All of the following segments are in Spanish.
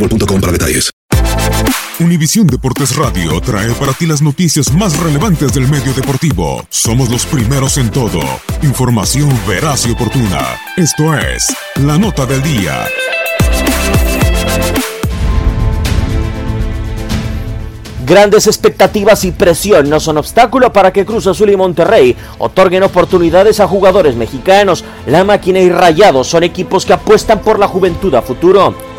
boostmobile.com para detalles. Univisión Deportes Radio trae para ti las noticias más relevantes del medio deportivo. Somos los primeros en todo. Información veraz y oportuna. Esto es La Nota del Día. Grandes expectativas y presión no son obstáculo para que Cruz Azul y Monterrey otorguen oportunidades a jugadores mexicanos. La máquina y Rayados son equipos que apuestan por la juventud a futuro.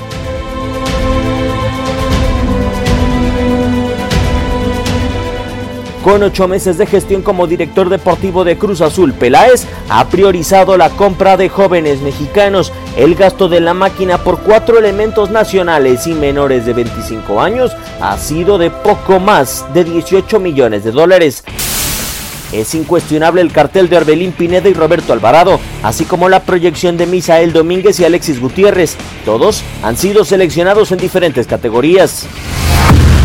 Con ocho meses de gestión como director deportivo de Cruz Azul, Peláez ha priorizado la compra de jóvenes mexicanos. El gasto de la máquina por cuatro elementos nacionales y menores de 25 años ha sido de poco más de 18 millones de dólares. Es incuestionable el cartel de Orbelín Pineda y Roberto Alvarado, así como la proyección de Misael Domínguez y Alexis Gutiérrez. Todos han sido seleccionados en diferentes categorías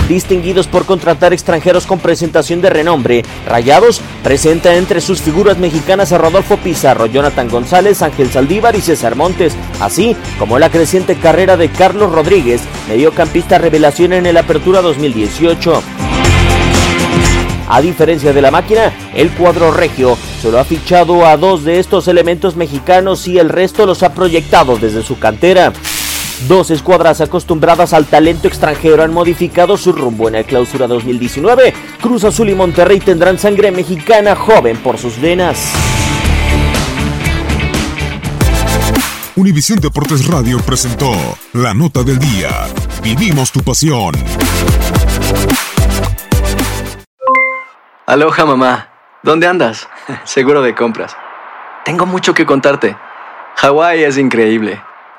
distinguidos por contratar extranjeros con presentación de renombre. Rayados presenta entre sus figuras mexicanas a Rodolfo Pizarro, Jonathan González, Ángel Saldívar y César Montes, así como la creciente carrera de Carlos Rodríguez, mediocampista revelación en el Apertura 2018. A diferencia de la máquina, el cuadro regio solo ha fichado a dos de estos elementos mexicanos y el resto los ha proyectado desde su cantera. Dos escuadras acostumbradas al talento extranjero han modificado su rumbo en el clausura 2019. Cruz Azul y Monterrey tendrán sangre mexicana joven por sus venas. Univisión Deportes Radio presentó La Nota del Día. Vivimos tu pasión. Aloha mamá, ¿dónde andas? Seguro de compras. Tengo mucho que contarte. Hawái es increíble.